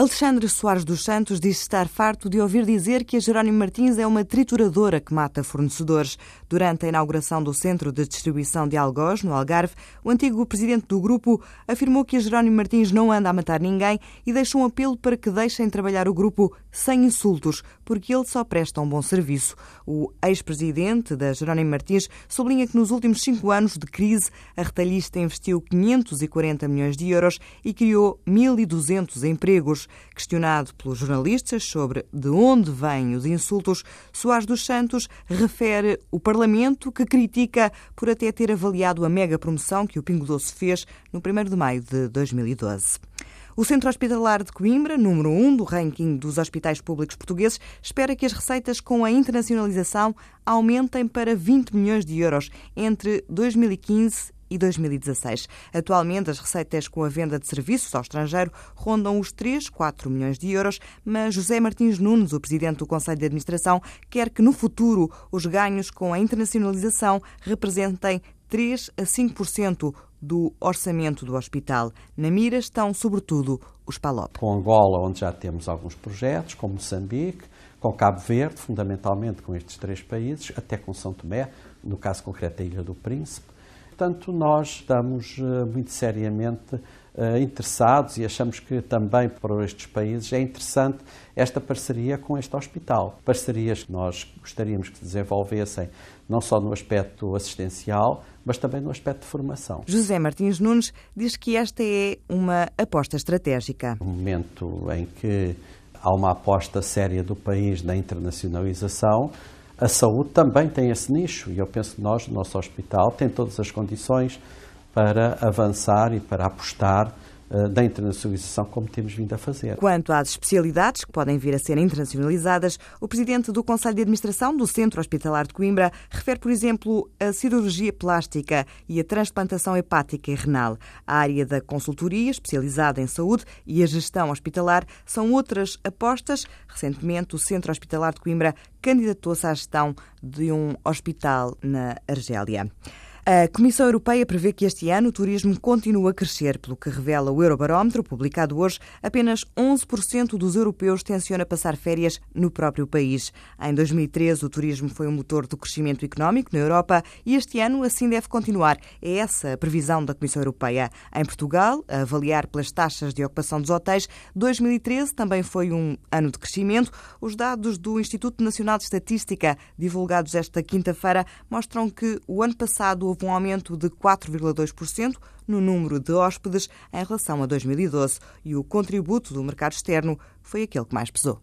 Alexandre Soares dos Santos diz estar farto de ouvir dizer que a Jerónimo Martins é uma trituradora que mata fornecedores. Durante a inauguração do Centro de Distribuição de Algoz, no Algarve, o antigo presidente do grupo afirmou que a Jerónimo Martins não anda a matar ninguém e deixou um apelo para que deixem trabalhar o grupo sem insultos, porque ele só presta um bom serviço. O ex-presidente da Jerónimo Martins sublinha que nos últimos cinco anos de crise, a retalhista investiu 540 milhões de euros e criou 1.200 empregos. Questionado pelos jornalistas sobre de onde vêm os insultos, Soares dos Santos refere o Parlamento que critica por até ter avaliado a mega promoção que o Pingo Doce fez no 1 de maio de 2012. O Centro Hospitalar de Coimbra, número 1 um do ranking dos hospitais públicos portugueses, espera que as receitas com a internacionalização aumentem para 20 milhões de euros entre 2015 e 2016. Atualmente, as receitas com a venda de serviços ao estrangeiro rondam os 3, 4 milhões de euros, mas José Martins Nunes, o presidente do Conselho de Administração, quer que no futuro os ganhos com a internacionalização representem 3 a 5% do orçamento do hospital. Na mira estão, sobretudo, os PALOP. Com Angola, onde já temos alguns projetos, com Moçambique, com Cabo Verde, fundamentalmente com estes três países, até com São Tomé, no caso concreto a Ilha do Príncipe, Portanto, nós estamos eh, muito seriamente eh, interessados e achamos que também para estes países é interessante esta parceria com este hospital. Parcerias que nós gostaríamos que se desenvolvessem não só no aspecto assistencial, mas também no aspecto de formação. José Martins Nunes diz que esta é uma aposta estratégica. No momento em que há uma aposta séria do país na internacionalização, a saúde também tem esse nicho e eu penso que nós, no nosso hospital, tem todas as condições para avançar e para apostar da internacionalização como temos vindo a fazer. Quanto às especialidades que podem vir a ser internacionalizadas, o presidente do Conselho de Administração do Centro Hospitalar de Coimbra refere, por exemplo, a cirurgia plástica e a transplantação hepática e renal. A área da consultoria, especializada em saúde, e a gestão hospitalar são outras apostas. Recentemente, o Centro Hospitalar de Coimbra candidatou-se à gestão de um hospital na Argélia. A Comissão Europeia prevê que este ano o turismo continua a crescer, pelo que revela o Eurobarómetro, publicado hoje, apenas 11% dos europeus tenciona passar férias no próprio país. Em 2013, o turismo foi um motor do crescimento económico na Europa e este ano assim deve continuar. É essa a previsão da Comissão Europeia. Em Portugal, a avaliar pelas taxas de ocupação dos hotéis, 2013 também foi um ano de crescimento. Os dados do Instituto Nacional de Estatística, divulgados esta quinta-feira, mostram que o ano passado houve um aumento de 4,2% no número de hóspedes em relação a 2012 e o contributo do mercado externo foi aquele que mais pesou.